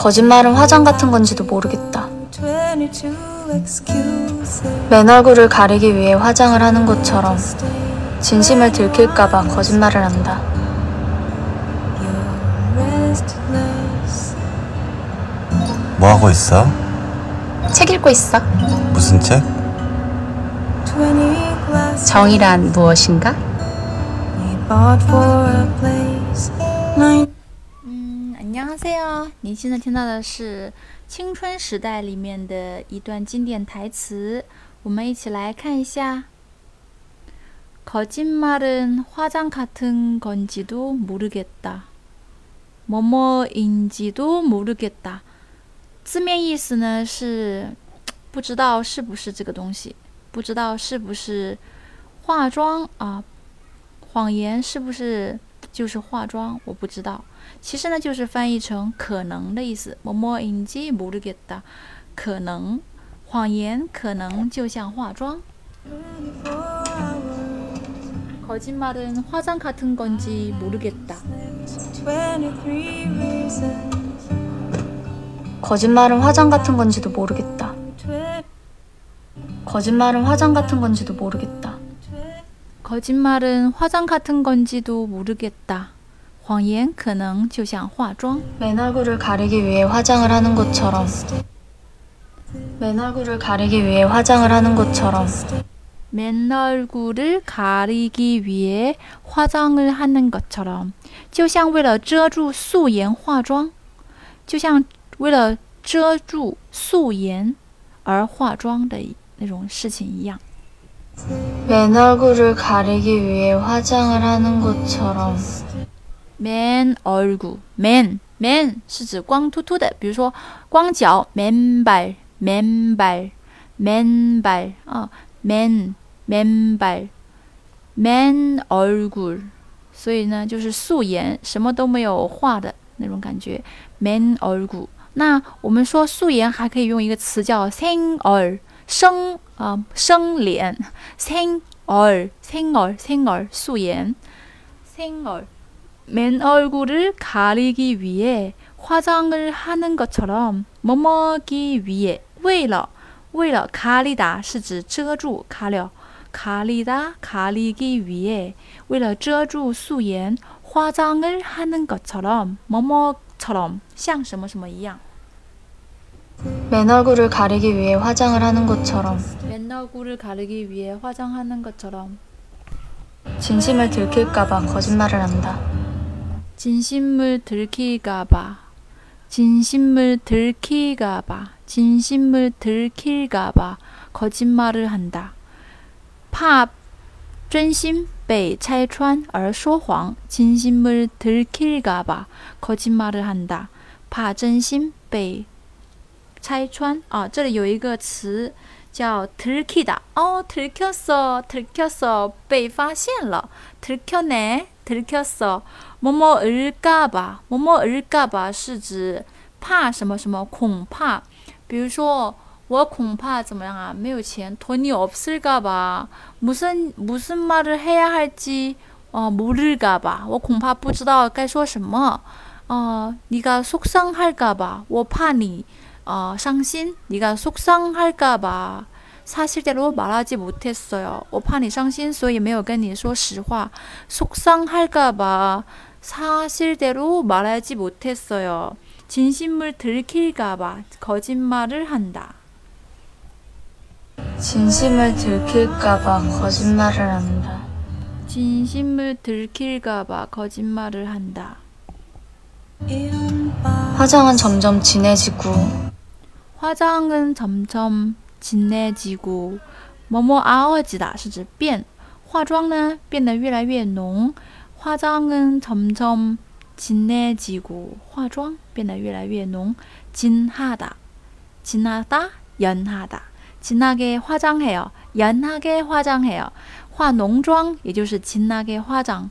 거짓말은 화장 같은 건지도 모르겠다. 22 excuses. 맨 얼굴을 가리기 위해 화장을 하는 것처럼 진심을 들킬까봐 거짓말을 한다. 뭐 하고 있어? 책 읽고 있어. 무슨 책? 20 glasses 정이란 무엇인가? we bought for a place. Nine 嗯，안녕하세요。您现在听到的是《青春时代》里面的一段经典台词，我们一起来看一下。거짓말은 화장 같은 건지도 모르겠다。뭐뭐인지도 모르겠다。字面意思呢是不知道是不是这个东西，不知道是不是化妆啊，谎言是不是 就是化妆，我不知道。其实呢，就是翻译成可能的意思。뭐뭐인지모르겠다，可能谎言可能就像化妆。 24 hours. 거짓말은 화장 같은 건지 모르겠다。 23 reasons. 거짓말은 화장 같은 건지도 모르겠다. Twe- 거짓말은 화장 같은 건지도 모르겠다. 다。 거짓말은 화장 같은 건지도 모르겠다。谎言可能就像化妆。 맨 얼굴을 가리기 위해 화장을 하는 것처럼 맨 얼굴을 가리기 위해 화장을 하는 것처럼 맨 얼굴을 가리기 위해 화장을 하는 것처럼，就像为了遮住素颜化妆，就像为了遮住素颜而化妆的那种事情一样。 맨 얼굴을 가리기 위해 화장을 하는 것처럼 맨 얼굴 맨 맨是指光秃秃的，比如说光脚맨발맨발맨발啊맨맨발맨얼굴，所以呢就是素颜，什么都没有画的那种感觉。맨얼굴。那我们说素颜还可以用一个词叫생 얼， 生啊、生脸，생 얼， 생 얼， 생 얼， 素颜，생 얼。 맨 얼굴을 가리기 위해 화장을 하는 것처럼 뭐뭐기 위해 为了为了 가리다 是指遮住 가려 가리다 가리기 위해 为了遮住素颜 화장을 하는 것처럼 뭐뭐처럼 像什么什么一样 맨 얼굴을 가리기 위해 화장을 하는 것처럼 맨 얼굴을 가리기 위해 화장하는 것처럼 진심을 들킬까봐 거짓말을 한다. 진심을 들킬까봐, 진심을 들킬까봐, 진심을 들킬까봐 거짓말을 한다. 怕真心被拆穿而说谎, 진심을 들킬까봐 거짓말을 한다. 怕真心被 拆穿啊，这里有一个词叫 들키다. 어, 들켰어, 들켰어. 被发现了. 들켰네, 들켰어. 某某尔嘎吧，某某尔嘎吧是指怕什么什么，恐怕。比如说，我恐怕怎么样啊？没有钱，돈이없을까봐무슨무슨말을해야할지어모를까봐我恐怕不知道该说什么。哦，네가속상할까 봐， 我怕你 呃伤心。네가속상할까 봐。 사실대로말하지못했어요。 我怕你伤心，所以没有跟你说实话。속상할까 봐。 사실대로 말하지 못했어요. 진심을 들킬까봐 거짓말을 한다. 진심을 들킬까봐 거짓말을 한다. 진심을 들킬까봐 거짓말을 한다. in by 화장은 점점 진해지고 화장은 점점 진해지고 뭐뭐 아워지다 是指变化妆呢变得越来越浓 화장은 점점 진해지고 化妆变得越来越浓 진하다 진하다 연하다 진하게 화장해요 연하게 화장해요 化浓妆也就是 진하게 화장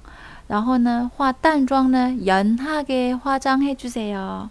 然后呢化淡妆呢 연하게 화장해 주세요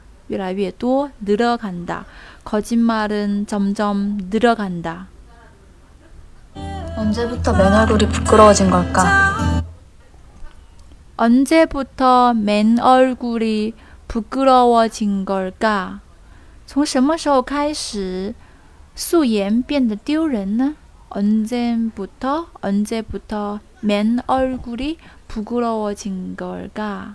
越来越多，늘어간다。거짓말은점점늘어간다。 언제부터 맨 얼굴이 부끄러워진 걸까? 언제부터 맨 얼굴이 부끄러워진 걸까? 从什么时候开始素颜变得丢人呢？ 언제부터 언제부터 맨 얼굴이 부끄러워진 걸까?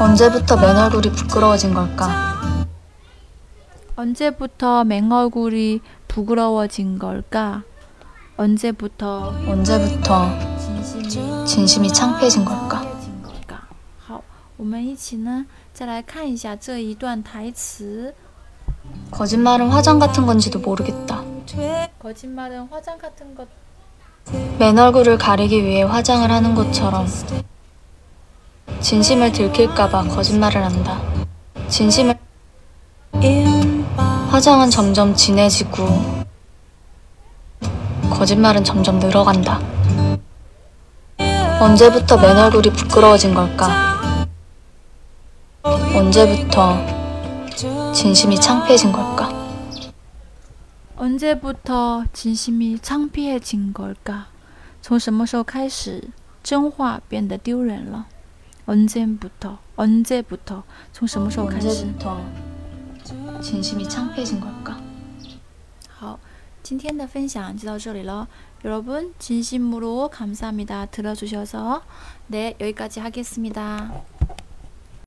언제부터 맨 얼굴이 부끄러워진 걸까? 언제부터 맹얼굴이 부끄러워진 걸까? 언제부터 언제부터 진심이 진심이 창피해진 걸까? 창피해진 걸까? 好，我们一起呢，再来看一下这一段台词。 거짓말은 화장 같은 건지도 모르겠다. 거짓말은 화장 같은 것. 맨 얼굴을 가리기 위해 화장을 하는 것처럼 진심을 들킬까봐 거짓말을 한다. 진심을 in 화장은 점점 진해지고 거짓말은 점점 늘어간다. 언제부터 맨 얼굴이 부끄러워진 걸까? 언제부터 진심이 창피해진 걸까? 언제부터 진심이 창피해진 걸까? 从什么时候开始真话变得丢人了？ 언제부터 언제부터 从什么时候开始？ 언제부터 진심이 창피해진 걸까? 好，今天的分享就到这里了。 여러분 진심으로 감사합니다. 들어주셔서 네 여기까지 하겠습니다.